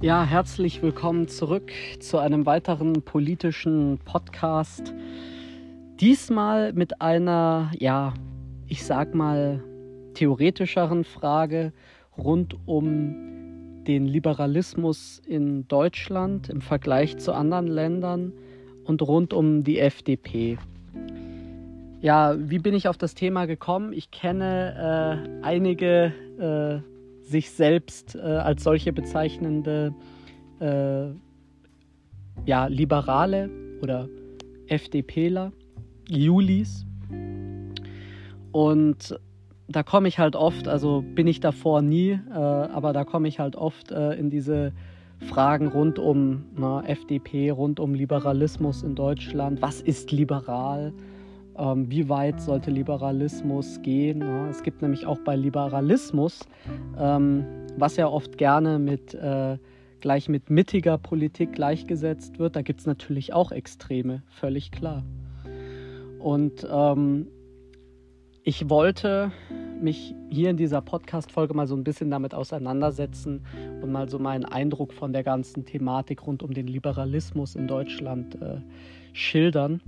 Ja, herzlich willkommen zurück zu einem weiteren politischen Podcast. Diesmal mit einer, ja, ich sag mal, theoretischeren Frage rund um den Liberalismus in Deutschland im Vergleich zu anderen Ländern und rund um die FDP. Ja, wie bin ich auf das Thema gekommen? Ich kenne äh, einige äh, sich selbst äh, als solche bezeichnende äh, ja, Liberale oder FDPler, Julis. Und da komme ich halt oft, also bin ich davor nie, äh, aber da komme ich halt oft äh, in diese Fragen rund um na, FDP, rund um Liberalismus in Deutschland. Was ist liberal? Ähm, wie weit sollte Liberalismus gehen? Ja, es gibt nämlich auch bei Liberalismus, ähm, was ja oft gerne mit äh, gleich mit mittiger Politik gleichgesetzt wird, da gibt es natürlich auch Extreme, völlig klar. Und ähm, ich wollte mich hier in dieser Podcast-Folge mal so ein bisschen damit auseinandersetzen und mal so meinen Eindruck von der ganzen Thematik rund um den Liberalismus in Deutschland äh, schildern.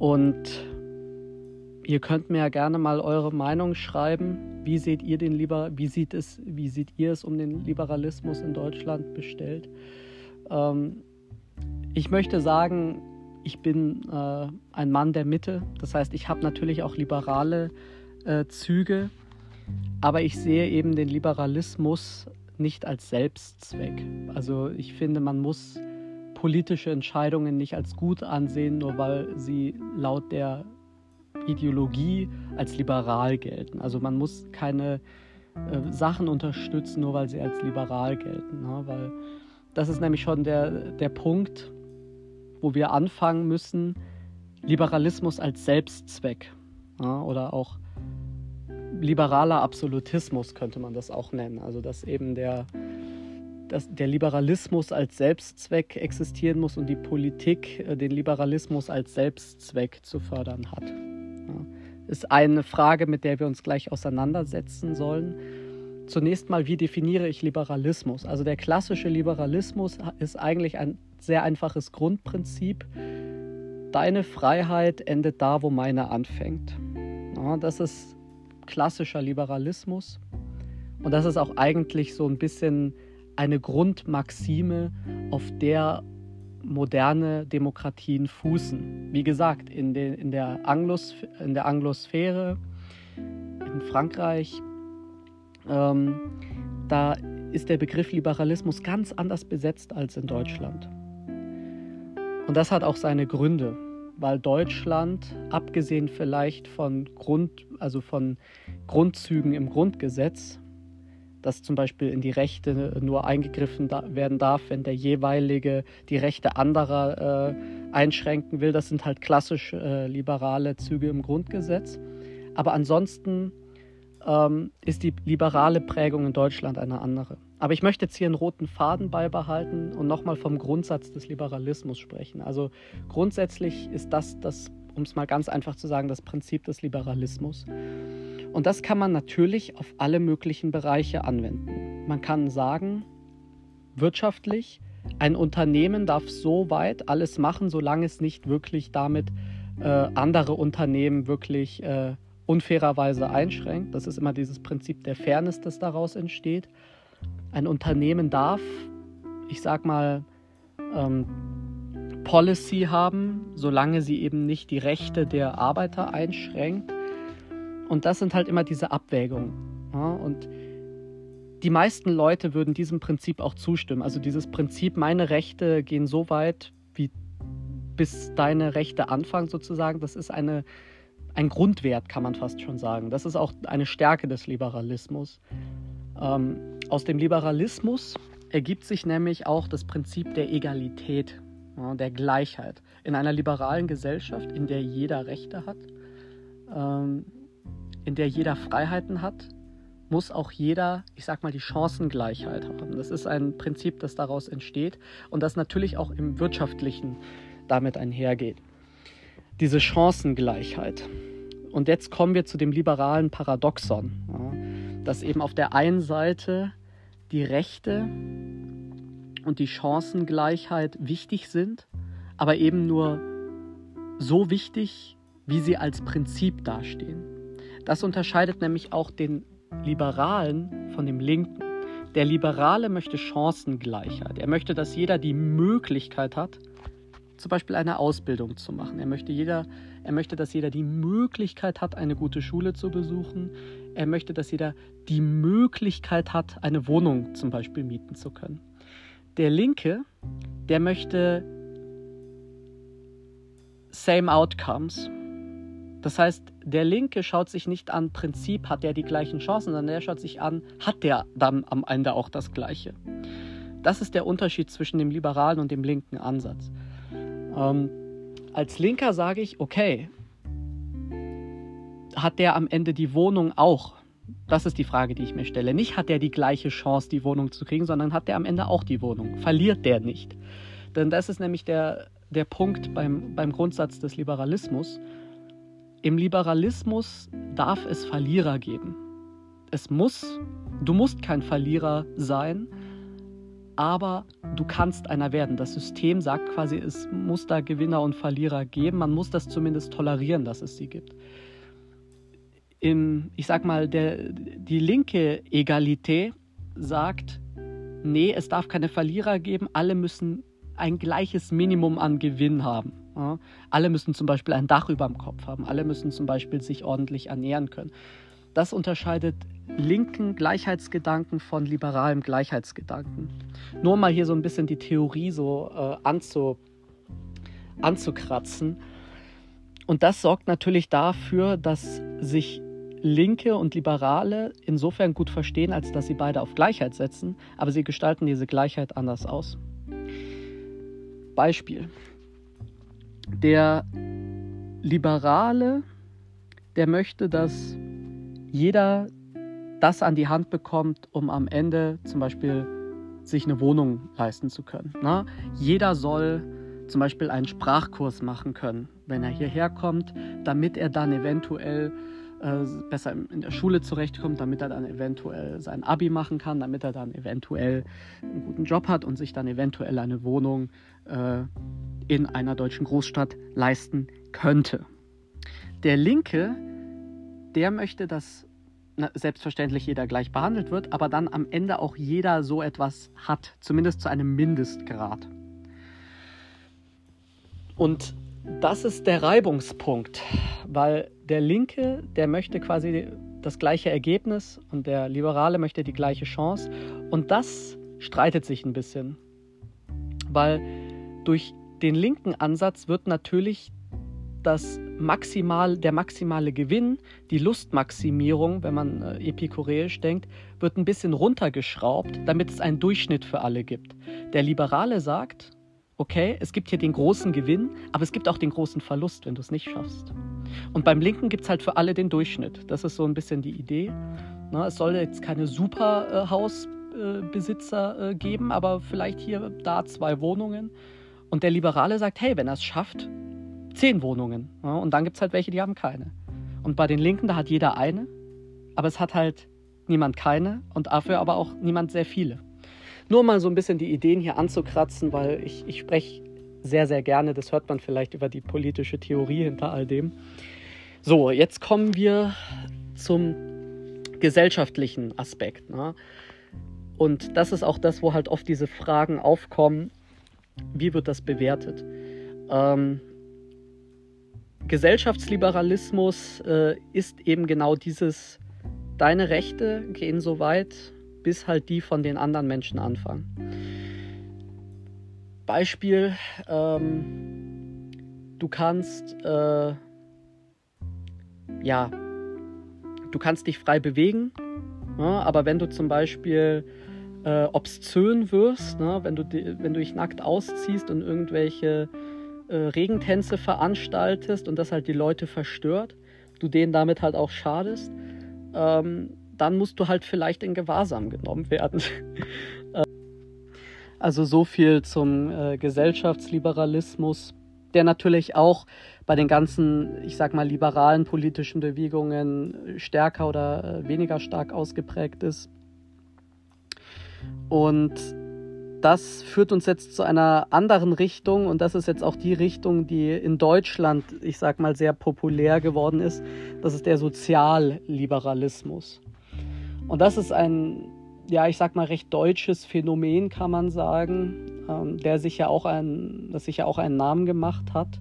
Und ihr könnt mir ja gerne mal eure Meinung schreiben. Wie seht ihr den Liber wie sieht es, wie seht ihr es um den Liberalismus in Deutschland bestellt? Ähm, ich möchte sagen, ich bin äh, ein Mann der Mitte. Das heißt, ich habe natürlich auch liberale äh, Züge, aber ich sehe eben den Liberalismus nicht als Selbstzweck. Also ich finde, man muss politische Entscheidungen nicht als gut ansehen, nur weil sie laut der Ideologie als liberal gelten. Also man muss keine äh, Sachen unterstützen, nur weil sie als liberal gelten. Ne? Weil das ist nämlich schon der, der Punkt, wo wir anfangen müssen, Liberalismus als Selbstzweck ja? oder auch liberaler Absolutismus könnte man das auch nennen. Also dass eben der dass der Liberalismus als Selbstzweck existieren muss und die Politik äh, den Liberalismus als Selbstzweck zu fördern hat. Ja. Ist eine Frage, mit der wir uns gleich auseinandersetzen sollen. Zunächst mal, wie definiere ich Liberalismus? Also der klassische Liberalismus ist eigentlich ein sehr einfaches Grundprinzip. Deine Freiheit endet da, wo meine anfängt. Das ist klassischer Liberalismus. Und das ist auch eigentlich so ein bisschen eine Grundmaxime, auf der moderne Demokratien fußen. Wie gesagt, in, de, in, der, Anglos, in der Anglosphäre, in Frankreich, ähm, da ist der Begriff Liberalismus ganz anders besetzt als in Deutschland. Und das hat auch seine Gründe, weil Deutschland, abgesehen vielleicht von Grund, also von Grundzügen im Grundgesetz, dass zum Beispiel in die Rechte nur eingegriffen werden darf, wenn der jeweilige die Rechte anderer äh, einschränken will. Das sind halt klassisch äh, liberale Züge im Grundgesetz. Aber ansonsten ähm, ist die liberale Prägung in Deutschland eine andere. Aber ich möchte jetzt hier einen roten Faden beibehalten und nochmal vom Grundsatz des Liberalismus sprechen. Also grundsätzlich ist das, das um es mal ganz einfach zu sagen, das Prinzip des Liberalismus. Und das kann man natürlich auf alle möglichen Bereiche anwenden. Man kann sagen, wirtschaftlich, ein Unternehmen darf so weit alles machen, solange es nicht wirklich damit äh, andere Unternehmen wirklich äh, unfairerweise einschränkt. Das ist immer dieses Prinzip der Fairness, das daraus entsteht. Ein Unternehmen darf, ich sag mal, ähm, Policy haben, solange sie eben nicht die Rechte der Arbeiter einschränkt. Und das sind halt immer diese Abwägungen. Ja, und die meisten Leute würden diesem Prinzip auch zustimmen. Also dieses Prinzip, meine Rechte gehen so weit, wie bis deine Rechte anfangen sozusagen, das ist eine, ein Grundwert, kann man fast schon sagen. Das ist auch eine Stärke des Liberalismus. Ähm, aus dem Liberalismus ergibt sich nämlich auch das Prinzip der Egalität, ja, der Gleichheit. In einer liberalen Gesellschaft, in der jeder Rechte hat, ähm, in der jeder Freiheiten hat, muss auch jeder, ich sag mal, die Chancengleichheit haben. Das ist ein Prinzip, das daraus entsteht und das natürlich auch im Wirtschaftlichen damit einhergeht. Diese Chancengleichheit. Und jetzt kommen wir zu dem liberalen Paradoxon, ja, dass eben auf der einen Seite die Rechte und die Chancengleichheit wichtig sind, aber eben nur so wichtig, wie sie als Prinzip dastehen. Das unterscheidet nämlich auch den Liberalen von dem Linken. Der Liberale möchte Chancengleichheit. Er möchte, dass jeder die Möglichkeit hat, zum Beispiel eine Ausbildung zu machen. Er möchte, jeder, er möchte, dass jeder die Möglichkeit hat, eine gute Schule zu besuchen. Er möchte, dass jeder die Möglichkeit hat, eine Wohnung zum Beispiel mieten zu können. Der Linke, der möchte same outcomes. Das heißt, der Linke schaut sich nicht an, Prinzip hat der die gleichen Chancen, sondern der schaut sich an, hat der dann am Ende auch das Gleiche. Das ist der Unterschied zwischen dem liberalen und dem linken Ansatz. Ähm, als Linker sage ich, okay, hat der am Ende die Wohnung auch? Das ist die Frage, die ich mir stelle. Nicht hat der die gleiche Chance, die Wohnung zu kriegen, sondern hat der am Ende auch die Wohnung. Verliert der nicht. Denn das ist nämlich der, der Punkt beim, beim Grundsatz des Liberalismus. Im Liberalismus darf es Verlierer geben. Es muss, du musst kein Verlierer sein, aber du kannst einer werden. Das System sagt quasi, es muss da Gewinner und Verlierer geben. Man muss das zumindest tolerieren, dass es sie gibt. Im, ich sag mal, der, die linke Egalität sagt, nee, es darf keine Verlierer geben, alle müssen ein gleiches Minimum an Gewinn haben. Ja? Alle müssen zum Beispiel ein Dach über dem Kopf haben, alle müssen zum Beispiel sich ordentlich ernähren können. Das unterscheidet linken Gleichheitsgedanken von liberalem Gleichheitsgedanken. Nur mal hier so ein bisschen die Theorie so äh, anzu, anzukratzen. Und das sorgt natürlich dafür, dass sich Linke und Liberale insofern gut verstehen, als dass sie beide auf Gleichheit setzen, aber sie gestalten diese Gleichheit anders aus. Beispiel. Der Liberale, der möchte, dass jeder das an die Hand bekommt, um am Ende zum Beispiel sich eine Wohnung leisten zu können. Na? Jeder soll zum Beispiel einen Sprachkurs machen können, wenn er hierher kommt, damit er dann eventuell äh, besser in der Schule zurechtkommt, damit er dann eventuell sein Abi machen kann, damit er dann eventuell einen guten Job hat und sich dann eventuell eine Wohnung äh, in einer deutschen Großstadt leisten könnte. Der Linke, der möchte, dass na, selbstverständlich jeder gleich behandelt wird, aber dann am Ende auch jeder so etwas hat, zumindest zu einem Mindestgrad. Und das ist der Reibungspunkt, weil der Linke, der möchte quasi das gleiche Ergebnis und der Liberale möchte die gleiche Chance. Und das streitet sich ein bisschen, weil durch den linken Ansatz wird natürlich das maximal, der maximale Gewinn, die Lustmaximierung, wenn man äh, epikureisch denkt, wird ein bisschen runtergeschraubt, damit es einen Durchschnitt für alle gibt. Der Liberale sagt, okay, es gibt hier den großen Gewinn, aber es gibt auch den großen Verlust, wenn du es nicht schaffst. Und beim Linken gibt es halt für alle den Durchschnitt. Das ist so ein bisschen die Idee. Na, es soll jetzt keine Superhausbesitzer äh, äh, geben, aber vielleicht hier da zwei Wohnungen. Und der Liberale sagt, hey, wenn er es schafft, zehn Wohnungen. Ja, und dann gibt es halt welche, die haben keine. Und bei den Linken, da hat jeder eine, aber es hat halt niemand keine und dafür aber auch niemand sehr viele. Nur mal so ein bisschen die Ideen hier anzukratzen, weil ich, ich spreche sehr, sehr gerne, das hört man vielleicht über die politische Theorie hinter all dem. So, jetzt kommen wir zum gesellschaftlichen Aspekt. Ne? Und das ist auch das, wo halt oft diese Fragen aufkommen, wie wird das bewertet? Ähm, Gesellschaftsliberalismus äh, ist eben genau dieses, deine Rechte gehen so weit, bis halt die von den anderen Menschen anfangen. Beispiel, ähm, du kannst, äh, ja, du kannst dich frei bewegen, ja, aber wenn du zum Beispiel äh, obszön wirst, ne, wenn, du, wenn du dich nackt ausziehst und irgendwelche äh, Regentänze veranstaltest und das halt die Leute verstört, du denen damit halt auch schadest, ähm, dann musst du halt vielleicht in Gewahrsam genommen werden. also so viel zum äh, Gesellschaftsliberalismus, der natürlich auch bei den ganzen, ich sag mal, liberalen politischen Bewegungen stärker oder äh, weniger stark ausgeprägt ist. Und das führt uns jetzt zu einer anderen Richtung und das ist jetzt auch die Richtung, die in Deutschland, ich sag mal, sehr populär geworden ist. Das ist der Sozialliberalismus. Und das ist ein, ja, ich sag mal, recht deutsches Phänomen, kann man sagen, ähm, der sich ja auch ein, das sich ja auch einen Namen gemacht hat.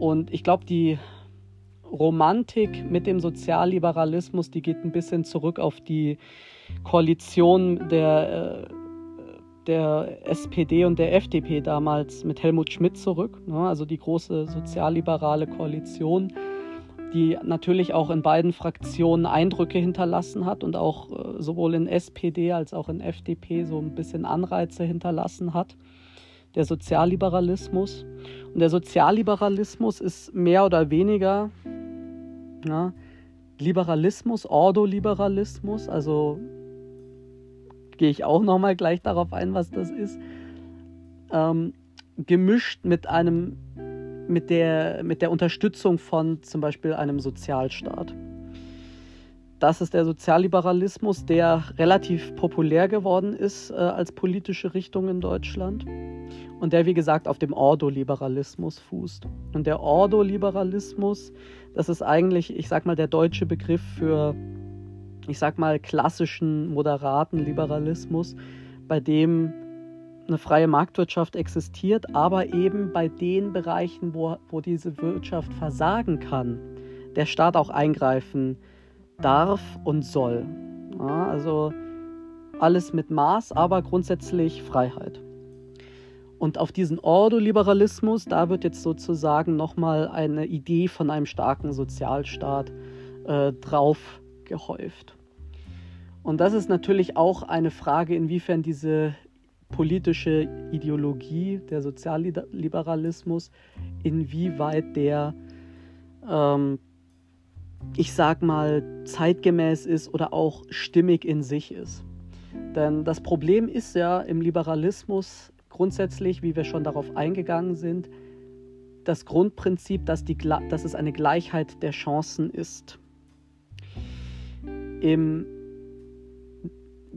Und ich glaube, die Romantik mit dem Sozialliberalismus, die geht ein bisschen zurück auf die Koalition der, äh, der SPD und der FDP damals mit Helmut Schmidt zurück. Ne? Also die große sozialliberale Koalition, die natürlich auch in beiden Fraktionen Eindrücke hinterlassen hat und auch äh, sowohl in SPD als auch in FDP so ein bisschen Anreize hinterlassen hat. Der Sozialliberalismus. Und der Sozialliberalismus ist mehr oder weniger ja, Liberalismus, Ordoliberalismus, also gehe ich auch nochmal gleich darauf ein, was das ist, ähm, gemischt mit einem, mit der, mit der Unterstützung von zum Beispiel einem Sozialstaat. Das ist der Sozialliberalismus, der relativ populär geworden ist äh, als politische Richtung in Deutschland und der, wie gesagt, auf dem Ordoliberalismus fußt. Und der Ordoliberalismus, das ist eigentlich, ich sag mal, der deutsche Begriff für ich sag mal, klassischen, moderaten Liberalismus, bei dem eine freie Marktwirtschaft existiert, aber eben bei den Bereichen, wo, wo diese Wirtschaft versagen kann, der Staat auch eingreifen darf und soll. Ja, also alles mit Maß, aber grundsätzlich Freiheit. Und auf diesen Ordoliberalismus, da wird jetzt sozusagen nochmal eine Idee von einem starken Sozialstaat äh, drauf gehäuft. Und das ist natürlich auch eine Frage, inwiefern diese politische Ideologie, der Sozialliberalismus, inwieweit der, ähm, ich sag mal, zeitgemäß ist oder auch stimmig in sich ist. Denn das Problem ist ja im Liberalismus grundsätzlich, wie wir schon darauf eingegangen sind, das Grundprinzip, dass, die, dass es eine Gleichheit der Chancen ist. Im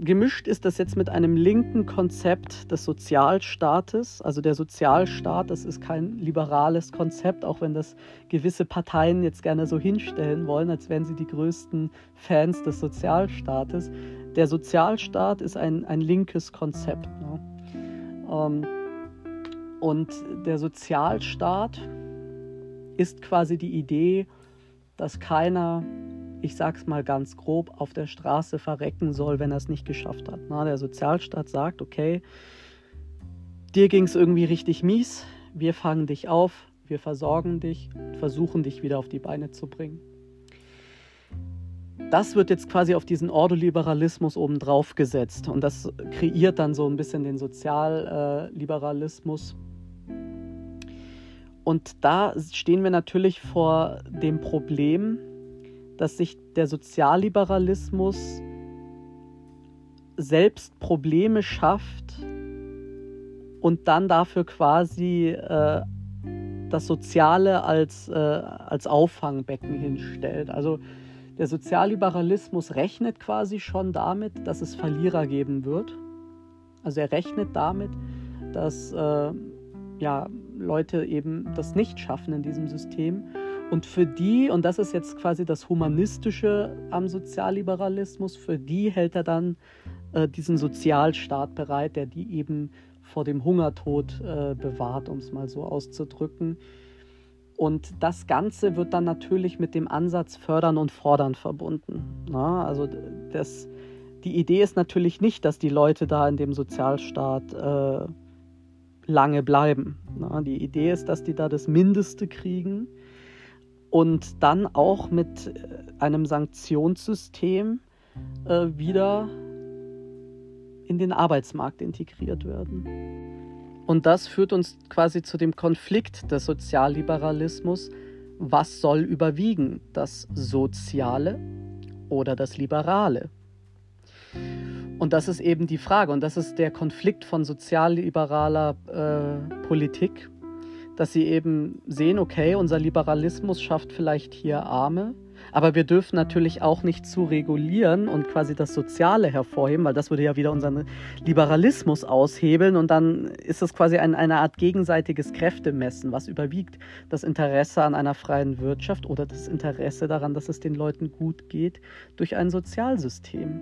gemischt ist das jetzt mit einem linken Konzept des Sozialstaates. Also der Sozialstaat, das ist kein liberales Konzept, auch wenn das gewisse Parteien jetzt gerne so hinstellen wollen, als wären sie die größten Fans des Sozialstaates. Der Sozialstaat ist ein, ein linkes Konzept. Ne? Ähm, und der Sozialstaat ist quasi die Idee, dass keiner ich sag's mal ganz grob, auf der Straße verrecken soll, wenn er es nicht geschafft hat. Na, der Sozialstaat sagt, okay, dir ging es irgendwie richtig mies, wir fangen dich auf, wir versorgen dich, versuchen dich wieder auf die Beine zu bringen. Das wird jetzt quasi auf diesen Ordoliberalismus obendrauf gesetzt und das kreiert dann so ein bisschen den Sozialliberalismus. Und da stehen wir natürlich vor dem Problem, dass sich der Sozialliberalismus selbst Probleme schafft und dann dafür quasi äh, das Soziale als, äh, als Auffangbecken hinstellt. Also der Sozialliberalismus rechnet quasi schon damit, dass es Verlierer geben wird. Also er rechnet damit, dass äh, ja, Leute eben das nicht schaffen in diesem System und für die, und das ist jetzt quasi das Humanistische am Sozialliberalismus, für die hält er dann äh, diesen Sozialstaat bereit, der die eben vor dem Hungertod äh, bewahrt, um es mal so auszudrücken. Und das Ganze wird dann natürlich mit dem Ansatz Fördern und Fordern verbunden. Na, also das, die Idee ist natürlich nicht, dass die Leute da in dem Sozialstaat äh, lange bleiben. Na, die Idee ist, dass die da das Mindeste kriegen und dann auch mit äh, einem Sanktionssystem äh, wieder in den Arbeitsmarkt integriert werden. Und das führt uns quasi zu dem Konflikt des Sozialliberalismus. Was soll überwiegen, das Soziale oder das Liberale? Und das ist eben die Frage, und das ist der Konflikt von sozialliberaler äh, Politik dass sie eben sehen, okay, unser Liberalismus schafft vielleicht hier Arme, Aber wir dürfen natürlich auch nicht zu regulieren und quasi das Soziale hervorheben, weil das würde ja wieder unseren Liberalismus aushebeln und dann ist es quasi ein, eine Art gegenseitiges Kräftemessen. Was überwiegt? Das Interesse an einer freien Wirtschaft oder das Interesse daran, dass es den Leuten gut geht durch ein Sozialsystem?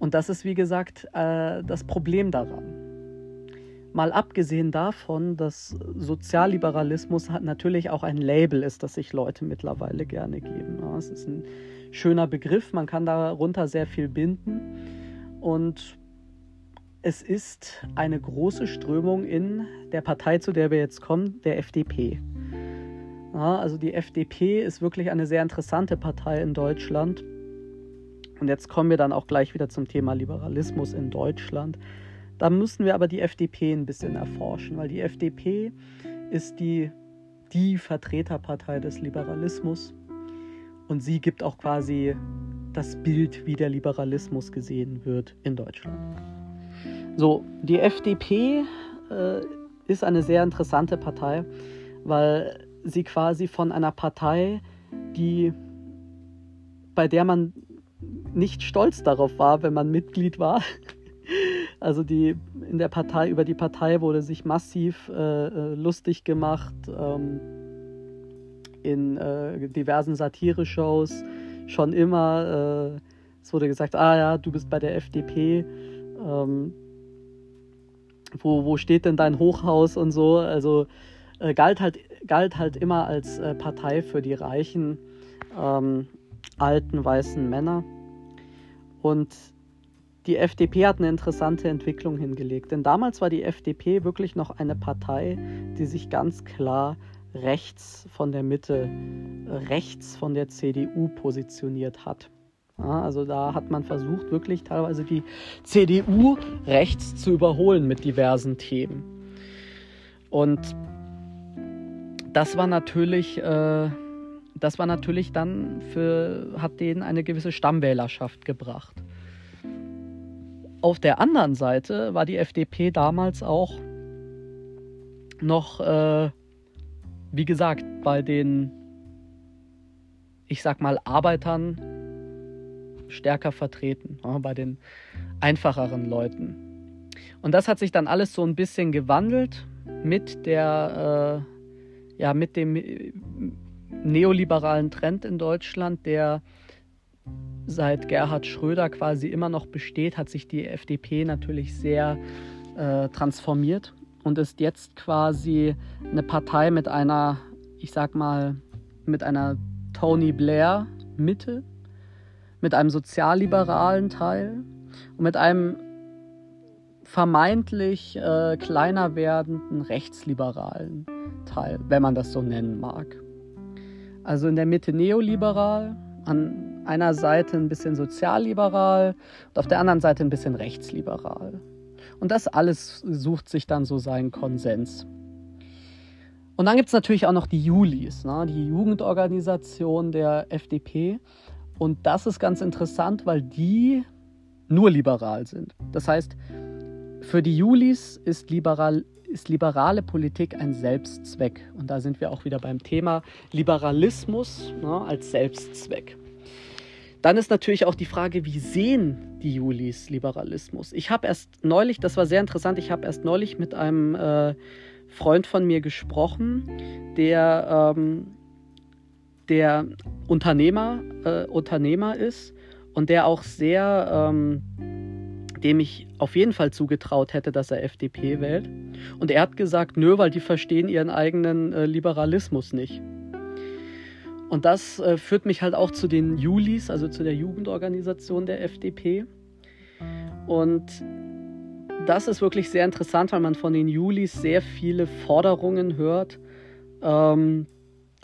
Und das ist, wie gesagt, äh, das Problem daran. Mal abgesehen davon, dass Sozialliberalismus natürlich auch ein Label ist, das sich Leute mittlerweile gerne geben. Ja, es ist ein schöner Begriff, man kann darunter sehr viel binden. Und es ist eine große Strömung in der Partei, zu der wir jetzt kommen, der FDP. Ja, also die FDP ist wirklich eine sehr interessante Partei in Deutschland. Und jetzt kommen wir dann auch gleich wieder zum Thema Liberalismus in Deutschland. Da müssen wir aber die FDP ein bisschen erforschen, weil die FDP ist die, die Vertreterpartei des Liberalismus und sie gibt auch quasi das Bild, wie der Liberalismus gesehen wird in Deutschland. So, die FDP äh, ist eine sehr interessante Partei, weil sie quasi von einer Partei, die bei der man nicht stolz darauf war, wenn man Mitglied war, also die in der Partei, über die Partei wurde sich massiv äh, äh, lustig gemacht ähm, in äh, diversen Satire-Shows schon immer. Äh, es wurde gesagt, ah ja, du bist bei der FDP. Ähm, wo, wo steht denn dein Hochhaus und so? Also äh, galt, halt, galt halt immer als äh, Partei für die reichen, ähm, alten, weißen Männer. Und die FDP hat eine interessante Entwicklung hingelegt. Denn damals war die FDP wirklich noch eine Partei, die sich ganz klar rechts von der Mitte, rechts von der CDU positioniert hat. Ja, also da hat man versucht, wirklich teilweise die CDU rechts zu überholen mit diversen Themen. Und das war natürlich, äh, das war natürlich dann für, hat denen eine gewisse Stammwählerschaft gebracht. Auf der anderen Seite war die FDP damals auch noch, äh, wie gesagt, bei den, ich sag mal, Arbeitern stärker vertreten, ja, bei den einfacheren Leuten. Und das hat sich dann alles so ein bisschen gewandelt mit der, äh, ja, mit dem neoliberalen Trend in Deutschland, der seit Gerhard Schröder quasi immer noch besteht, hat sich die FDP natürlich sehr äh, transformiert und ist jetzt quasi eine Partei mit einer, ich sag mal, mit einer Tony Blair Mitte, mit einem sozialliberalen Teil und mit einem vermeintlich äh, kleiner werdenden rechtsliberalen Teil, wenn man das so nennen mag. Also in der Mitte neoliberal, an einer Seite ein bisschen sozialliberal und auf der anderen Seite ein bisschen rechtsliberal. Und das alles sucht sich dann so seinen Konsens. Und dann gibt es natürlich auch noch die Julis, ne? die Jugendorganisation der FDP. Und das ist ganz interessant, weil die nur liberal sind. Das heißt, für die Julis ist, liberal, ist liberale Politik ein Selbstzweck. Und da sind wir auch wieder beim Thema Liberalismus ne, als Selbstzweck. Dann ist natürlich auch die Frage, wie sehen die Julis Liberalismus? Ich habe erst neulich, das war sehr interessant, ich habe erst neulich mit einem äh, Freund von mir gesprochen, der, ähm, der Unternehmer, äh, Unternehmer ist und der auch sehr, ähm, dem ich auf jeden Fall zugetraut hätte, dass er FDP wählt. Und er hat gesagt, nö, weil die verstehen ihren eigenen äh, Liberalismus nicht. Und das äh, führt mich halt auch zu den Julis, also zu der Jugendorganisation der FDP. Und das ist wirklich sehr interessant, weil man von den Julis sehr viele Forderungen hört, ähm,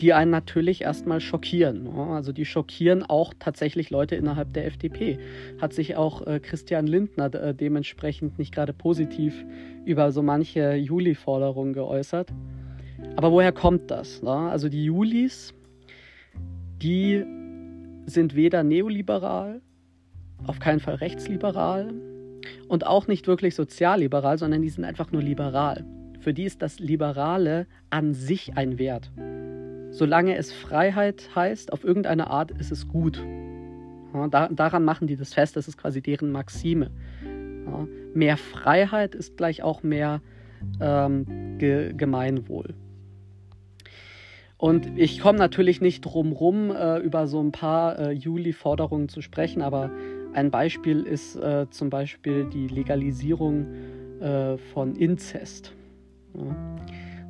die einen natürlich erstmal schockieren. Also die schockieren auch tatsächlich Leute innerhalb der FDP. Hat sich auch äh, Christian Lindner äh, dementsprechend nicht gerade positiv über so manche Juli-Forderungen geäußert. Aber woher kommt das? Ne? Also die Julis die sind weder neoliberal, auf keinen Fall rechtsliberal und auch nicht wirklich sozialliberal, sondern die sind einfach nur liberal. Für die ist das Liberale an sich ein Wert. solange es Freiheit heißt, auf irgendeine Art ist es gut. Ja, da, daran machen die das fest, das ist quasi deren Maxime. Ja, mehr Freiheit ist gleich auch mehr ähm, Ge Gemeinwohl. Und ich komme natürlich nicht drum rum, äh, über so ein paar äh, Juli-Forderungen zu sprechen, aber ein Beispiel ist äh, zum Beispiel die Legalisierung äh, von Inzest. Ja.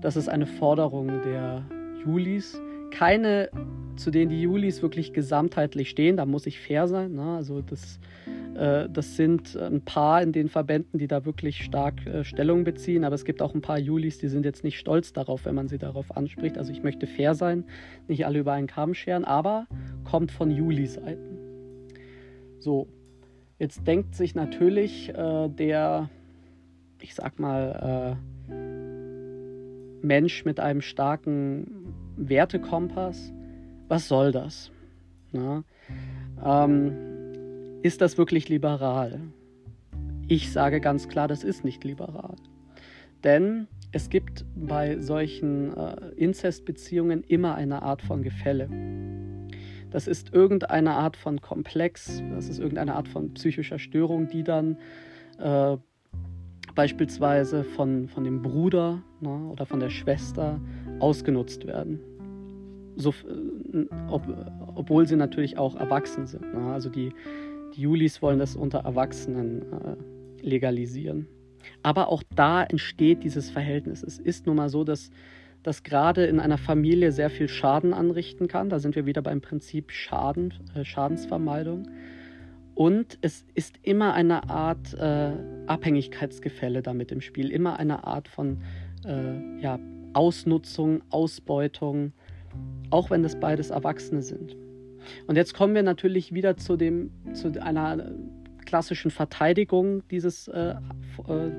Das ist eine Forderung der Julis. Keine, zu denen die Julis wirklich gesamtheitlich stehen, da muss ich fair sein. Ne? Also das, das sind ein paar in den Verbänden, die da wirklich stark äh, Stellung beziehen, aber es gibt auch ein paar Julis, die sind jetzt nicht stolz darauf, wenn man sie darauf anspricht. Also ich möchte fair sein, nicht alle über einen Kamm scheren, aber kommt von Juli-Seiten. So, jetzt denkt sich natürlich äh, der, ich sag mal, äh, Mensch mit einem starken Wertekompass, was soll das? Na? Ähm, ist das wirklich liberal? Ich sage ganz klar, das ist nicht liberal. Denn es gibt bei solchen äh, Inzestbeziehungen immer eine Art von Gefälle. Das ist irgendeine Art von Komplex, das ist irgendeine Art von psychischer Störung, die dann äh, beispielsweise von, von dem Bruder ne, oder von der Schwester ausgenutzt werden. So, äh, ob, obwohl sie natürlich auch erwachsen sind. Ne? Also die, die Julis wollen das unter Erwachsenen äh, legalisieren. Aber auch da entsteht dieses Verhältnis. Es ist nun mal so, dass das gerade in einer Familie sehr viel Schaden anrichten kann. Da sind wir wieder beim Prinzip Schaden, äh, Schadensvermeidung. Und es ist immer eine Art äh, Abhängigkeitsgefälle damit im Spiel, immer eine Art von äh, ja, Ausnutzung, Ausbeutung, auch wenn das beides Erwachsene sind. Und jetzt kommen wir natürlich wieder zu, dem, zu einer klassischen Verteidigung dieses, äh, äh,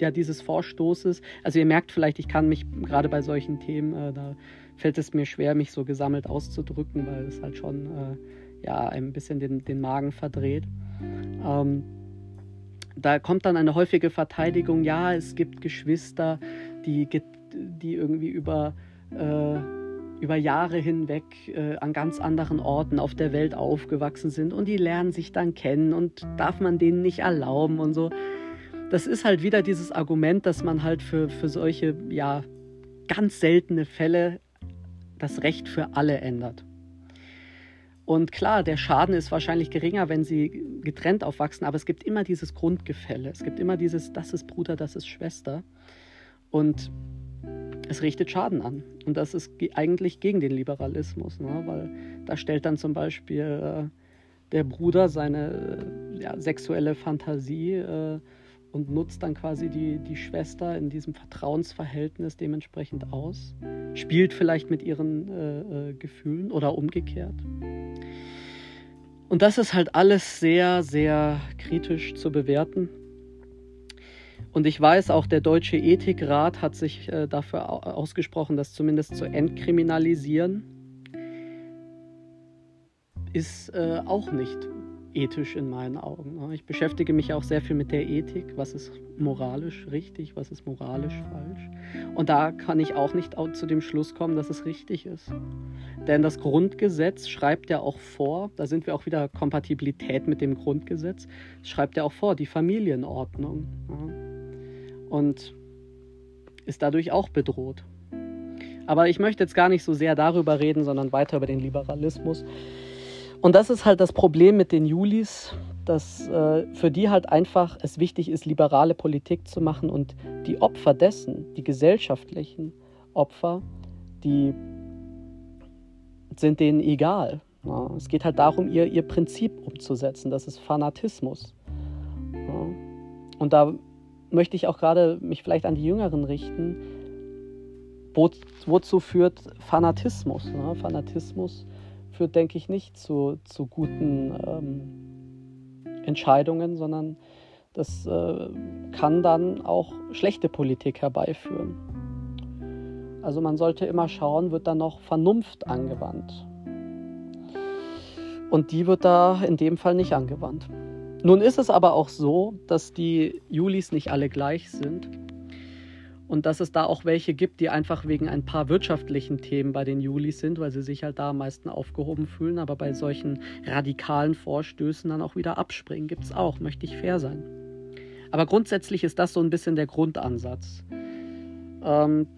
ja, dieses Vorstoßes. Also ihr merkt vielleicht, ich kann mich gerade bei solchen Themen, äh, da fällt es mir schwer, mich so gesammelt auszudrücken, weil es halt schon äh, ja, ein bisschen den, den Magen verdreht. Ähm, da kommt dann eine häufige Verteidigung, ja, es gibt Geschwister, die, die irgendwie über äh, über Jahre hinweg äh, an ganz anderen Orten auf der Welt aufgewachsen sind und die lernen sich dann kennen und darf man denen nicht erlauben und so. Das ist halt wieder dieses Argument, dass man halt für, für solche, ja, ganz seltene Fälle das Recht für alle ändert. Und klar, der Schaden ist wahrscheinlich geringer, wenn sie getrennt aufwachsen, aber es gibt immer dieses Grundgefälle. Es gibt immer dieses, das ist Bruder, das ist Schwester. Und es richtet Schaden an. Und das ist eigentlich gegen den Liberalismus, ne? weil da stellt dann zum Beispiel äh, der Bruder seine äh, ja, sexuelle Fantasie äh, und nutzt dann quasi die, die Schwester in diesem Vertrauensverhältnis dementsprechend aus, spielt vielleicht mit ihren äh, äh, Gefühlen oder umgekehrt. Und das ist halt alles sehr, sehr kritisch zu bewerten. Und ich weiß, auch der Deutsche Ethikrat hat sich äh, dafür ausgesprochen, das zumindest zu entkriminalisieren. Ist äh, auch nicht ethisch in meinen Augen. Ne? Ich beschäftige mich auch sehr viel mit der Ethik. Was ist moralisch richtig, was ist moralisch falsch? Und da kann ich auch nicht zu dem Schluss kommen, dass es richtig ist. Denn das Grundgesetz schreibt ja auch vor, da sind wir auch wieder Kompatibilität mit dem Grundgesetz, schreibt ja auch vor, die Familienordnung. Und ist dadurch auch bedroht. Aber ich möchte jetzt gar nicht so sehr darüber reden, sondern weiter über den Liberalismus. Und das ist halt das Problem mit den Julis, dass äh, für die halt einfach es wichtig ist, liberale Politik zu machen und die Opfer dessen, die gesellschaftlichen Opfer, die sind denen egal. Ja, es geht halt darum, ihr, ihr Prinzip umzusetzen. Das ist Fanatismus. Ja. Und da möchte ich auch gerade mich vielleicht an die Jüngeren richten. Wo, wozu führt Fanatismus? Ne? Fanatismus führt, denke ich, nicht zu, zu guten ähm, Entscheidungen, sondern das äh, kann dann auch schlechte Politik herbeiführen. Also man sollte immer schauen, wird da noch Vernunft angewandt. Und die wird da in dem Fall nicht angewandt. Nun ist es aber auch so, dass die Julis nicht alle gleich sind. und dass es da auch welche gibt, die einfach wegen ein paar wirtschaftlichen Themen bei den Julis sind, weil sie sich halt da am meisten aufgehoben fühlen, aber bei solchen radikalen Vorstößen dann auch wieder abspringen. Gibt es auch, möchte ich fair sein. Aber grundsätzlich ist das so ein bisschen der Grundansatz. Ähm,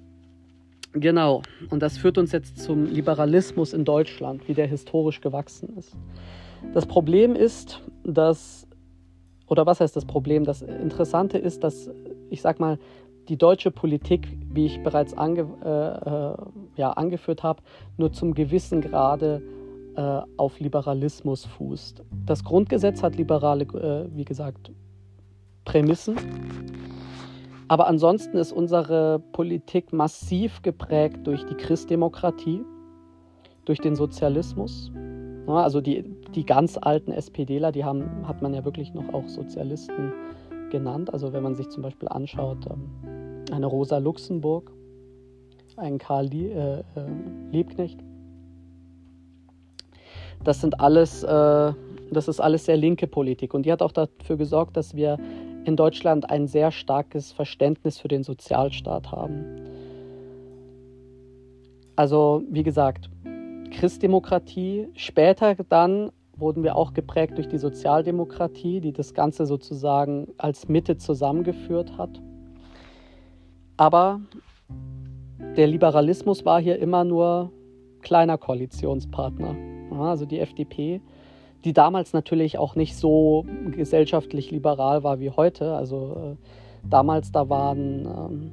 genau, und das führt uns jetzt zum Liberalismus in Deutschland, wie der historisch gewachsen ist. Das Problem ist, dass, oder was heißt das Problem? Das Interessante ist, dass, ich sag mal, die deutsche Politik, wie ich bereits ange, äh, äh, ja, angeführt habe, nur zum gewissen Grade äh, auf Liberalismus fußt. Das Grundgesetz hat liberale, äh, wie gesagt, Prämissen. Aber ansonsten ist unsere Politik massiv geprägt durch die Christdemokratie, durch den Sozialismus. also die, die ganz alten SPDler, die haben, hat man ja wirklich noch auch Sozialisten genannt. Also wenn man sich zum Beispiel anschaut, ähm, eine Rosa Luxemburg, ein Karl äh, äh, Liebknecht. Das sind alles, äh, das ist alles sehr linke Politik und die hat auch dafür gesorgt, dass wir in Deutschland ein sehr starkes Verständnis für den Sozialstaat haben. Also wie gesagt, Christdemokratie, später dann wurden wir auch geprägt durch die Sozialdemokratie, die das Ganze sozusagen als Mitte zusammengeführt hat. Aber der Liberalismus war hier immer nur kleiner Koalitionspartner. also die FDP, die damals natürlich auch nicht so gesellschaftlich liberal war wie heute. Also äh, damals, da waren, ähm,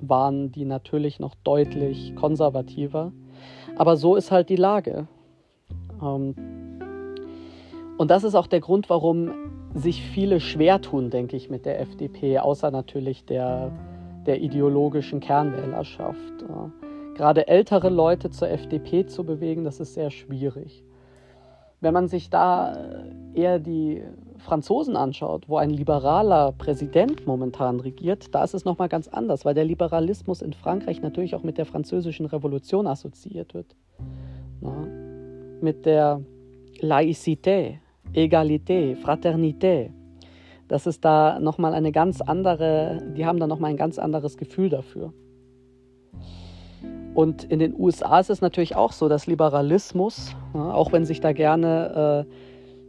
waren die natürlich noch deutlich konservativer. Aber so ist halt die Lage. Ähm, und das ist auch der Grund, warum sich viele schwer tun, denke ich, mit der FDP, außer natürlich der, der ideologischen Kernwählerschaft. Gerade ältere Leute zur FDP zu bewegen, das ist sehr schwierig. Wenn man sich da eher die Franzosen anschaut, wo ein liberaler Präsident momentan regiert, da ist es nochmal ganz anders, weil der Liberalismus in Frankreich natürlich auch mit der französischen Revolution assoziiert wird. Na, mit der Laïcité, Egalité, Fraternité. Das ist da nochmal eine ganz andere, die haben da nochmal ein ganz anderes Gefühl dafür. Und in den USA ist es natürlich auch so, dass Liberalismus, ja, auch wenn sich da gerne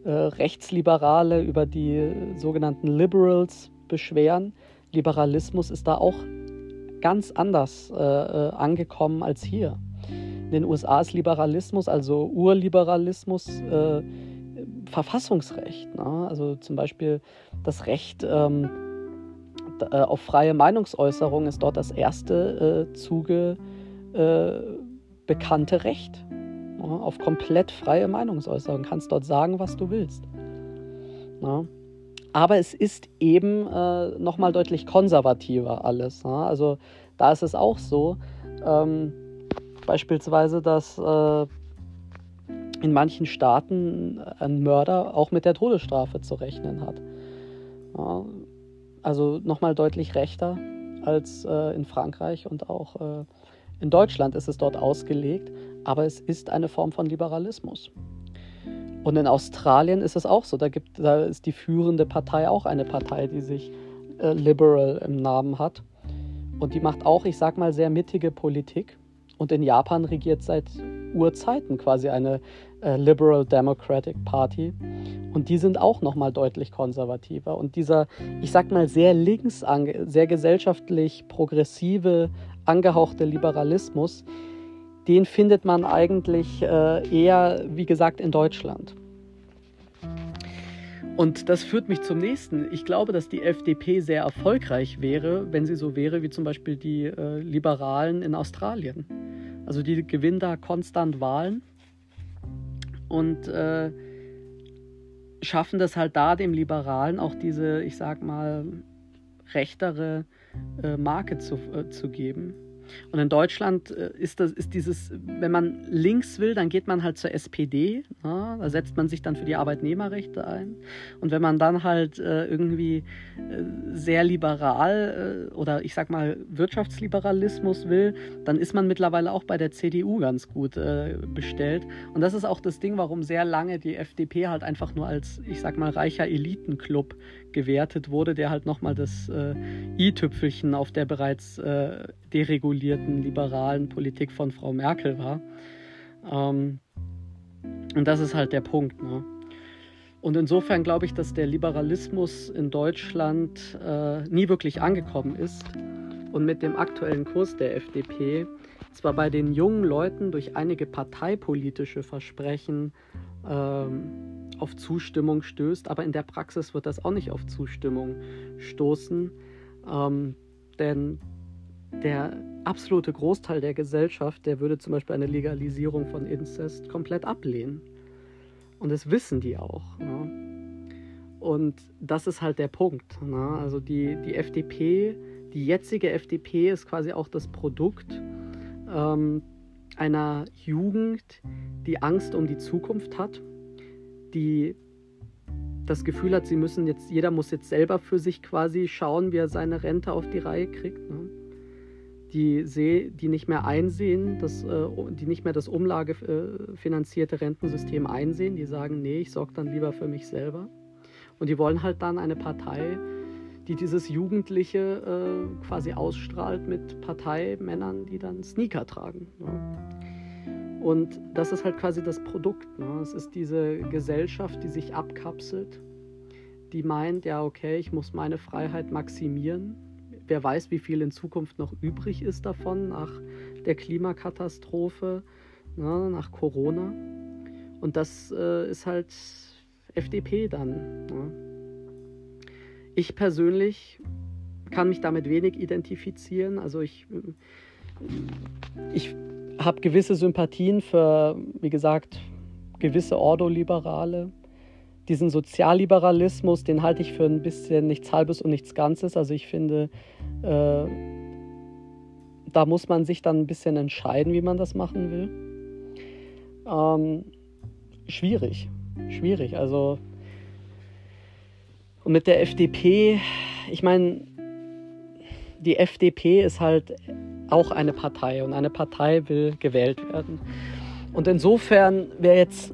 äh, äh, Rechtsliberale über die sogenannten Liberals beschweren, Liberalismus ist da auch ganz anders äh, äh angekommen als hier. In den USA ist Liberalismus, also Urliberalismus, äh, Verfassungsrecht. Ne? Also zum Beispiel das Recht ähm, äh, auf freie Meinungsäußerung ist dort das erste äh, Zuge äh, bekannte Recht. Ne? Auf komplett freie Meinungsäußerung. Du kannst dort sagen, was du willst. Ne? Aber es ist eben äh, nochmal deutlich konservativer alles. Ne? Also da ist es auch so, ähm, beispielsweise, dass äh, in manchen Staaten ein Mörder auch mit der Todesstrafe zu rechnen hat. Ja, also nochmal deutlich rechter als äh, in Frankreich und auch äh, in Deutschland ist es dort ausgelegt, aber es ist eine Form von Liberalismus. Und in Australien ist es auch so, da, gibt, da ist die führende Partei auch eine Partei, die sich äh, Liberal im Namen hat. Und die macht auch, ich sag mal, sehr mittige Politik. Und in Japan regiert seit Urzeiten quasi eine äh, Liberal Democratic Party. Und die sind auch nochmal deutlich konservativer. Und dieser, ich sag mal, sehr links, sehr gesellschaftlich progressive, angehauchte Liberalismus, den findet man eigentlich äh, eher, wie gesagt, in Deutschland. Und das führt mich zum nächsten. Ich glaube, dass die FDP sehr erfolgreich wäre, wenn sie so wäre wie zum Beispiel die äh, Liberalen in Australien. Also die gewinnen da konstant Wahlen und äh, schaffen das halt da dem Liberalen auch diese, ich sag mal, rechtere äh, Marke zu, äh, zu geben. Und in Deutschland äh, ist das ist dieses, wenn man links will, dann geht man halt zur SPD. Ja, da setzt man sich dann für die Arbeitnehmerrechte ein. Und wenn man dann halt äh, irgendwie äh, sehr liberal äh, oder ich sag mal Wirtschaftsliberalismus will, dann ist man mittlerweile auch bei der CDU ganz gut äh, bestellt. Und das ist auch das Ding, warum sehr lange die FDP halt einfach nur als, ich sag mal, reicher Elitenclub gewertet wurde, der halt nochmal das äh, i-Tüpfelchen auf der bereits äh, deregulierten liberalen Politik von Frau Merkel war. Ähm, und das ist halt der Punkt. Ne? Und insofern glaube ich, dass der Liberalismus in Deutschland äh, nie wirklich angekommen ist und mit dem aktuellen Kurs der FDP zwar bei den jungen Leuten durch einige parteipolitische Versprechen ähm, auf Zustimmung stößt, aber in der Praxis wird das auch nicht auf Zustimmung stoßen, ähm, denn der absolute Großteil der Gesellschaft, der würde zum Beispiel eine Legalisierung von Inzest komplett ablehnen. Und das wissen die auch. Ne? Und das ist halt der Punkt. Ne? Also die, die FDP, die jetzige FDP ist quasi auch das Produkt ähm, einer Jugend, die Angst um die Zukunft hat, die das Gefühl hat, sie müssen jetzt, jeder muss jetzt selber für sich quasi schauen, wie er seine Rente auf die Reihe kriegt. Ne? Die, seh, die nicht mehr einsehen, das, äh, die nicht mehr das umlagefinanzierte Rentensystem einsehen, die sagen, nee, ich sorge dann lieber für mich selber. Und die wollen halt dann eine Partei, die dieses Jugendliche äh, quasi ausstrahlt mit Parteimännern, die dann Sneaker tragen. Ne? Und das ist halt quasi das Produkt. Ne? Es ist diese Gesellschaft, die sich abkapselt, die meint, ja, okay, ich muss meine Freiheit maximieren. Wer weiß, wie viel in Zukunft noch übrig ist davon nach der Klimakatastrophe, ne, nach Corona. Und das äh, ist halt FDP dann. Ne? Ich persönlich kann mich damit wenig identifizieren. Also ich, ich habe gewisse Sympathien für, wie gesagt, gewisse Ordoliberale. Diesen Sozialliberalismus, den halte ich für ein bisschen nichts Halbes und nichts Ganzes. Also ich finde, äh, da muss man sich dann ein bisschen entscheiden, wie man das machen will. Ähm, schwierig, schwierig. Also und mit der FDP, ich meine, die FDP ist halt auch eine Partei und eine Partei will gewählt werden. Und insofern, wer jetzt,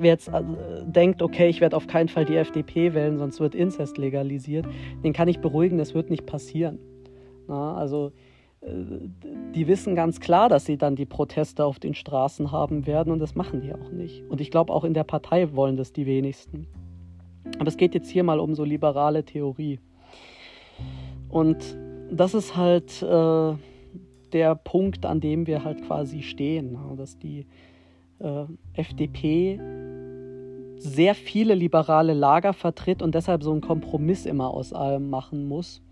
wer jetzt äh, denkt, okay, ich werde auf keinen Fall die FDP wählen, sonst wird Inzest legalisiert, den kann ich beruhigen, das wird nicht passieren. Na, also äh, die wissen ganz klar, dass sie dann die Proteste auf den Straßen haben werden und das machen die auch nicht. Und ich glaube, auch in der Partei wollen das die wenigsten. Aber es geht jetzt hier mal um so liberale Theorie. Und das ist halt äh, der Punkt, an dem wir halt quasi stehen, dass die äh, FDP sehr viele liberale Lager vertritt und deshalb so einen Kompromiss immer aus allem machen muss.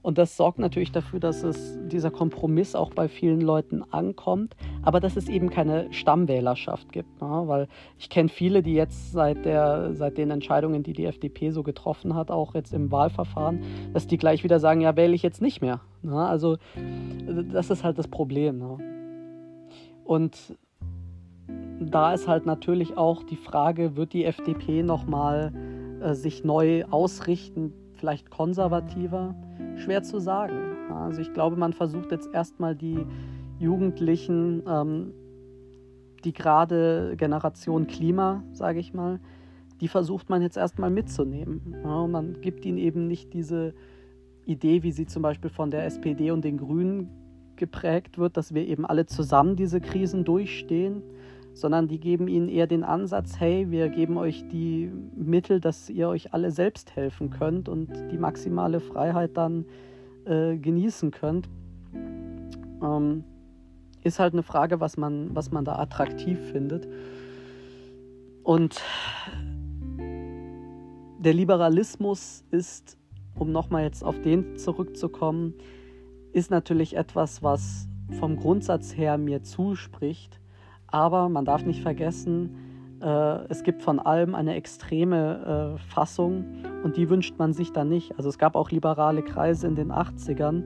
Und das sorgt natürlich dafür, dass es dieser Kompromiss auch bei vielen Leuten ankommt, aber dass es eben keine Stammwählerschaft gibt. Ne? Weil ich kenne viele, die jetzt seit, der, seit den Entscheidungen, die die FDP so getroffen hat, auch jetzt im Wahlverfahren, dass die gleich wieder sagen, ja, wähle ich jetzt nicht mehr. Ne? Also das ist halt das Problem. Ne? Und da ist halt natürlich auch die Frage, wird die FDP nochmal äh, sich neu ausrichten, vielleicht konservativer? Schwer zu sagen. Also ich glaube, man versucht jetzt erstmal die Jugendlichen, ähm, die gerade Generation Klima, sage ich mal, die versucht man jetzt erstmal mitzunehmen. Ja, man gibt ihnen eben nicht diese Idee, wie sie zum Beispiel von der SPD und den Grünen geprägt wird, dass wir eben alle zusammen diese Krisen durchstehen, sondern die geben ihnen eher den Ansatz, hey, wir geben euch die Mittel, dass ihr euch alle selbst helfen könnt und die maximale Freiheit dann äh, genießen könnt. Ähm, ist halt eine Frage, was man, was man da attraktiv findet. Und der Liberalismus ist, um nochmal jetzt auf den zurückzukommen, ist natürlich etwas, was vom Grundsatz her mir zuspricht aber man darf nicht vergessen, äh, es gibt von allem eine extreme äh, Fassung und die wünscht man sich dann nicht. Also es gab auch liberale Kreise in den 80ern,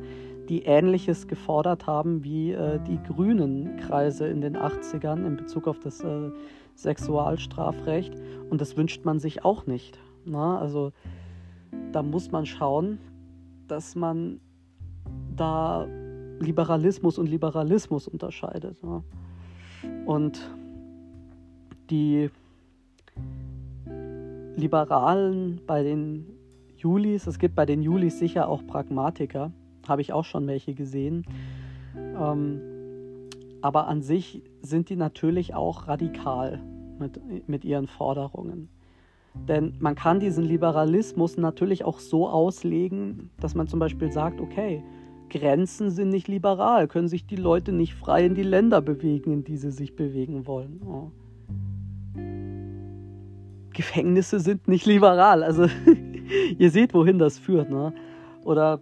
die Ähnliches gefordert haben wie äh, die grünen Kreise in den 80ern in Bezug auf das äh, Sexualstrafrecht. Und das wünscht man sich auch nicht. Na? Also da muss man schauen, dass man da Liberalismus und Liberalismus unterscheidet. Ja. Und die Liberalen bei den Julis, es gibt bei den Julis sicher auch Pragmatiker, habe ich auch schon welche gesehen. Ähm, aber an sich sind die natürlich auch radikal mit, mit ihren Forderungen. Denn man kann diesen Liberalismus natürlich auch so auslegen, dass man zum Beispiel sagt, okay, Grenzen sind nicht liberal, können sich die Leute nicht frei in die Länder bewegen, in die sie sich bewegen wollen. Oh. Gefängnisse sind nicht liberal. Also ihr seht, wohin das führt. Ne? Oder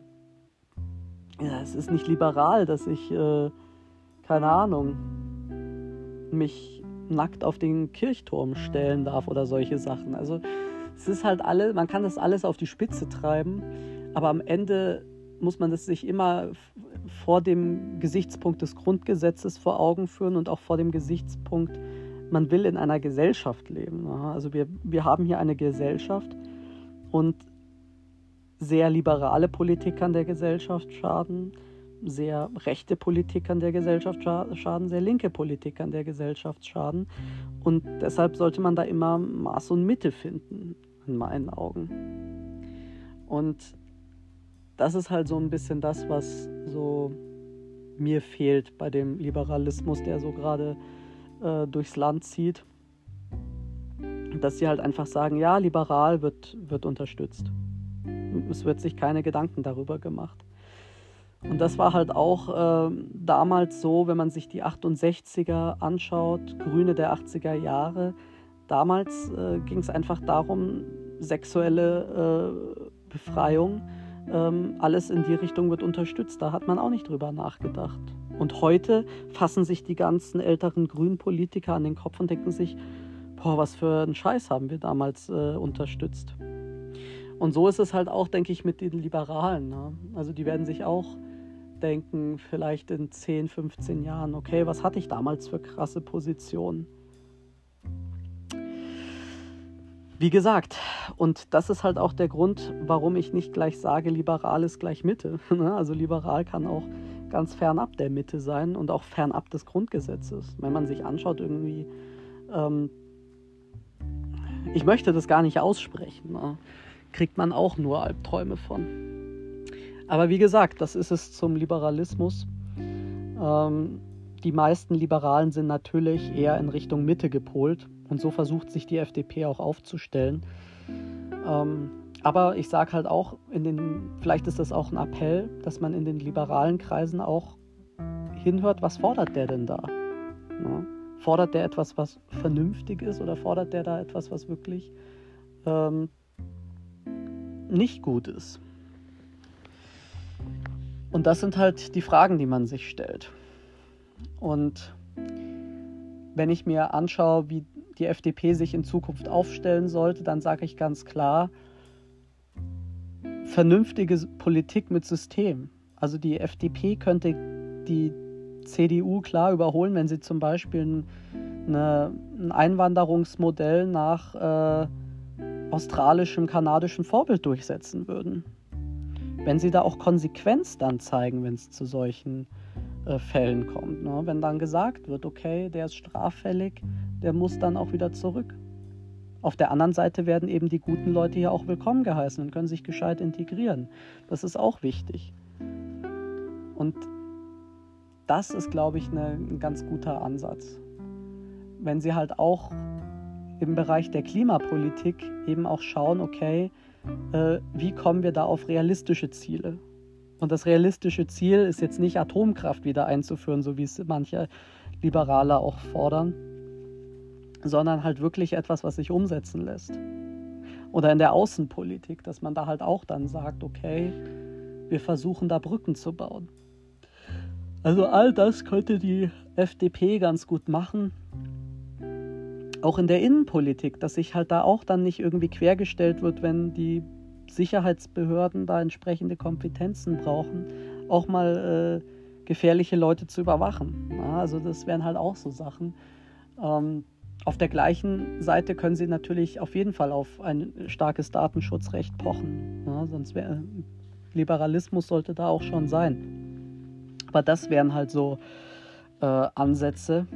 ja, es ist nicht liberal, dass ich, äh, keine Ahnung, mich nackt auf den Kirchturm stellen darf oder solche Sachen. Also es ist halt alle, man kann das alles auf die Spitze treiben, aber am Ende muss man das sich immer vor dem Gesichtspunkt des Grundgesetzes vor Augen führen und auch vor dem Gesichtspunkt, man will in einer Gesellschaft leben. Also wir, wir haben hier eine Gesellschaft und sehr liberale Politik an der Gesellschaft schaden, sehr rechte Politik an der Gesellschaft schaden, sehr linke Politik an der Gesellschaft schaden. Und deshalb sollte man da immer Maß und Mitte finden, in meinen Augen. Und das ist halt so ein bisschen das, was so mir fehlt bei dem Liberalismus, der so gerade äh, durchs Land zieht. Dass sie halt einfach sagen, ja, liberal wird, wird unterstützt. Es wird sich keine Gedanken darüber gemacht. Und das war halt auch äh, damals so, wenn man sich die 68er anschaut, Grüne der 80er Jahre. Damals äh, ging es einfach darum, sexuelle äh, Befreiung ähm, alles in die Richtung wird unterstützt. Da hat man auch nicht drüber nachgedacht. Und heute fassen sich die ganzen älteren grünen Politiker an den Kopf und denken sich, boah, was für einen Scheiß haben wir damals äh, unterstützt. Und so ist es halt auch, denke ich, mit den Liberalen. Ne? Also die werden sich auch denken, vielleicht in 10, 15 Jahren, okay, was hatte ich damals für krasse Positionen? Wie gesagt, und das ist halt auch der Grund, warum ich nicht gleich sage, liberal ist gleich Mitte. Ne? Also liberal kann auch ganz fernab der Mitte sein und auch fernab des Grundgesetzes. Wenn man sich anschaut, irgendwie, ähm, ich möchte das gar nicht aussprechen, ne? kriegt man auch nur Albträume von. Aber wie gesagt, das ist es zum Liberalismus. Ähm, die meisten Liberalen sind natürlich eher in Richtung Mitte gepolt und so versucht sich die FDP auch aufzustellen. Ähm, aber ich sage halt auch, in den, vielleicht ist das auch ein Appell, dass man in den liberalen Kreisen auch hinhört, was fordert der denn da? Ja? Fordert der etwas, was vernünftig ist oder fordert der da etwas, was wirklich ähm, nicht gut ist? Und das sind halt die Fragen, die man sich stellt. Und wenn ich mir anschaue, wie die FDP sich in Zukunft aufstellen sollte, dann sage ich ganz klar, vernünftige Politik mit System. Also die FDP könnte die CDU klar überholen, wenn sie zum Beispiel eine, ein Einwanderungsmodell nach äh, australischem, kanadischem Vorbild durchsetzen würden. Wenn sie da auch Konsequenz dann zeigen, wenn es zu solchen äh, Fällen kommt. Ne? Wenn dann gesagt wird, okay, der ist straffällig, der muss dann auch wieder zurück. Auf der anderen Seite werden eben die guten Leute hier auch willkommen geheißen und können sich gescheit integrieren. Das ist auch wichtig. Und das ist, glaube ich, eine, ein ganz guter Ansatz. Wenn Sie halt auch im Bereich der Klimapolitik eben auch schauen, okay, äh, wie kommen wir da auf realistische Ziele? Und das realistische Ziel ist jetzt nicht Atomkraft wieder einzuführen, so wie es manche Liberale auch fordern, sondern halt wirklich etwas, was sich umsetzen lässt. Oder in der Außenpolitik, dass man da halt auch dann sagt, okay, wir versuchen da Brücken zu bauen. Also all das könnte die FDP ganz gut machen. Auch in der Innenpolitik, dass sich halt da auch dann nicht irgendwie quergestellt wird, wenn die Sicherheitsbehörden da entsprechende Kompetenzen brauchen, auch mal äh, gefährliche Leute zu überwachen. Ja, also das wären halt auch so Sachen. Ähm, auf der gleichen Seite können sie natürlich auf jeden Fall auf ein starkes Datenschutzrecht pochen. Ja, sonst wäre Liberalismus sollte da auch schon sein. Aber das wären halt so äh, Ansätze.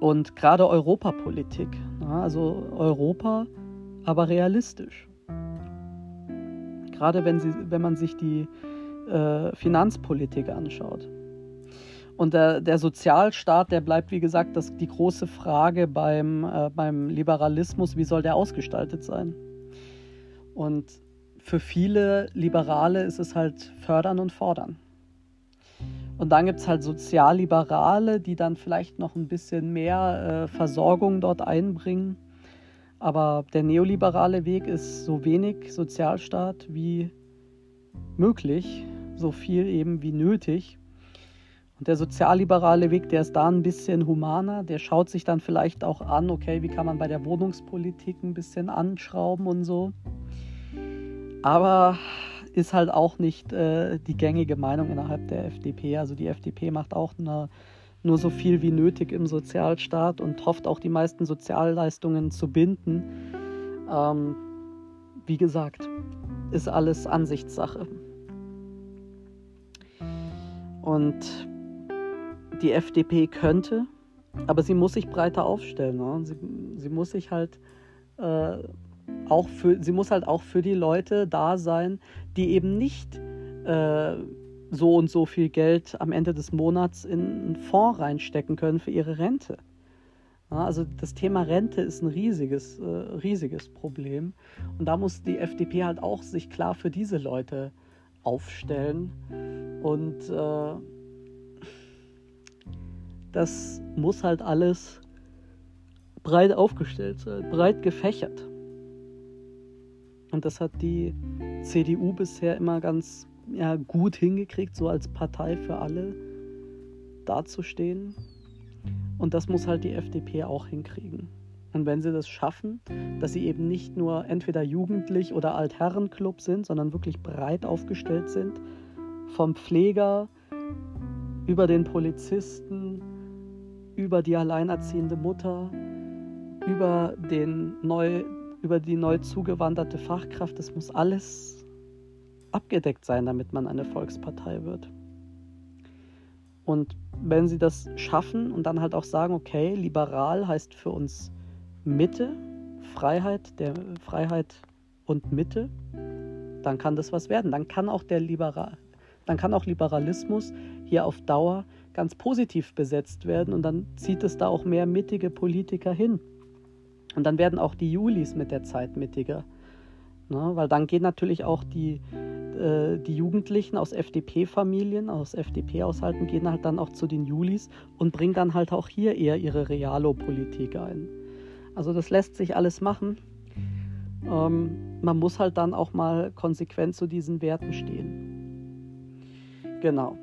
Und gerade Europapolitik. Ja, also Europa, aber realistisch. Gerade wenn, sie, wenn man sich die äh, Finanzpolitik anschaut. Und der, der, Sozialstaat, der bleibt, wie gesagt, das, die große Frage beim, äh, beim Liberalismus, wie soll der ausgestaltet sein? Und für viele Liberale ist es halt fördern und fordern. Und dann gibt es halt Sozialliberale, die dann vielleicht noch ein bisschen mehr äh, Versorgung dort einbringen. Aber der neoliberale Weg ist so wenig Sozialstaat wie möglich, so viel eben wie nötig. Und der sozialliberale Weg, der ist da ein bisschen humaner. Der schaut sich dann vielleicht auch an, okay, wie kann man bei der Wohnungspolitik ein bisschen anschrauben und so. Aber ist halt auch nicht äh, die gängige Meinung innerhalb der FDP. Also die FDP macht auch eine, nur so viel wie nötig im Sozialstaat und hofft auch die meisten Sozialleistungen zu binden. Ähm, wie gesagt, ist alles Ansichtssache. Und die FDP könnte, aber sie muss sich breiter aufstellen. Ne? Sie, sie, muss sich halt äh, auch für, sie muss halt auch für die Leute da sein, die eben nicht äh, so und so viel Geld am Ende des Monats in einen Fonds reinstecken können für ihre Rente. Ja, also das Thema Rente ist ein riesiges, äh, riesiges Problem. Und da muss die FDP halt auch sich klar für diese Leute aufstellen. Und äh, das muss halt alles breit aufgestellt sein, breit gefächert. Und das hat die CDU bisher immer ganz ja, gut hingekriegt, so als Partei für alle dazustehen. Und das muss halt die FDP auch hinkriegen. Und wenn sie das schaffen, dass sie eben nicht nur entweder Jugendlich- oder Altherrenclub sind, sondern wirklich breit aufgestellt sind, vom Pfleger über den Polizisten, über die alleinerziehende Mutter, über, den neu, über die neu zugewanderte Fachkraft. Das muss alles abgedeckt sein, damit man eine Volkspartei wird. Und wenn sie das schaffen und dann halt auch sagen, okay, liberal heißt für uns Mitte, Freiheit, der Freiheit und Mitte, dann kann das was werden. Dann kann auch der Liberal, dann kann auch Liberalismus hier auf Dauer ganz positiv besetzt werden und dann zieht es da auch mehr mittige Politiker hin. Und dann werden auch die Julis mit der Zeit mittiger. Ne? Weil dann gehen natürlich auch die, äh, die Jugendlichen aus FDP-Familien, aus FDP-Haushalten, gehen halt dann auch zu den Julis und bringen dann halt auch hier eher ihre Realo-Politik ein. Also das lässt sich alles machen. Ähm, man muss halt dann auch mal konsequent zu diesen Werten stehen. Genau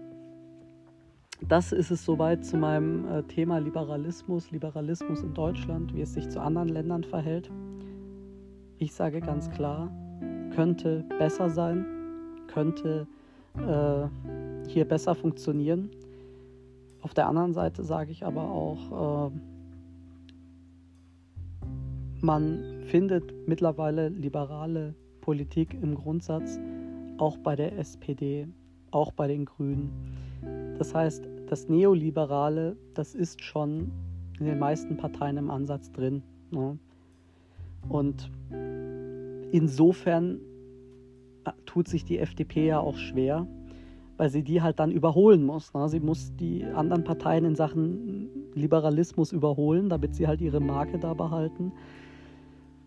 das ist es soweit zu meinem äh, Thema Liberalismus, Liberalismus in Deutschland, wie es sich zu anderen Ländern verhält. Ich sage ganz klar, könnte besser sein, könnte äh, hier besser funktionieren. Auf der anderen Seite sage ich aber auch, äh, man findet mittlerweile liberale Politik im Grundsatz auch bei der SPD, auch bei den Grünen. Das heißt, das Neoliberale, das ist schon in den meisten Parteien im Ansatz drin. Ne? Und insofern äh, tut sich die FDP ja auch schwer, weil sie die halt dann überholen muss. Ne? Sie muss die anderen Parteien in Sachen Liberalismus überholen, damit sie halt ihre Marke da behalten.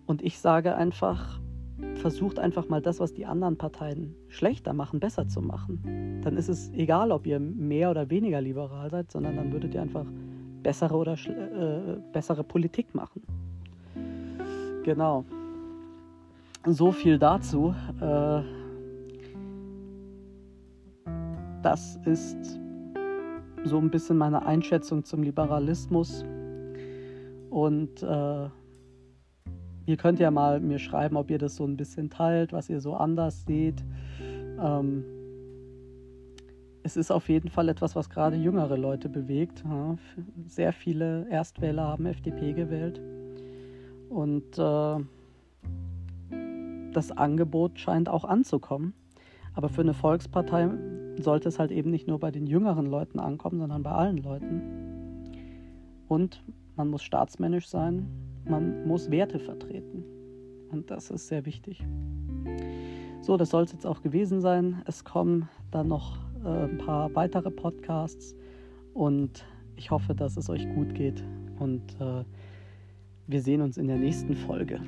Und ich sage einfach, versucht einfach mal das, was die anderen Parteien schlechter machen, besser zu machen. Dann ist es egal, ob ihr mehr oder weniger liberal seid, sondern dann würdet ihr einfach bessere oder äh, bessere Politik machen. Genau. So viel dazu. Äh, das ist so ein bisschen meine Einschätzung zum Liberalismus. Und äh, Ihr könnt ja mal mir schreiben, ob ihr das so ein bisschen teilt, was ihr so anders seht. Ähm, es ist auf jeden Fall etwas, was gerade jüngere Leute bewegt. Sehr viele Erstwähler haben FDP gewählt. Und äh, das Angebot scheint auch anzukommen. Aber für eine Volkspartei sollte es halt eben nicht nur bei den jüngeren Leuten ankommen, sondern bei allen Leuten. Und man muss staatsmännisch sein, man muss Werte vertreten. Und das ist sehr wichtig. So, das soll es jetzt auch gewesen sein. Es kommen dann noch äh, ein paar weitere Podcasts und ich hoffe, dass es euch gut geht und äh, wir sehen uns in der nächsten Folge.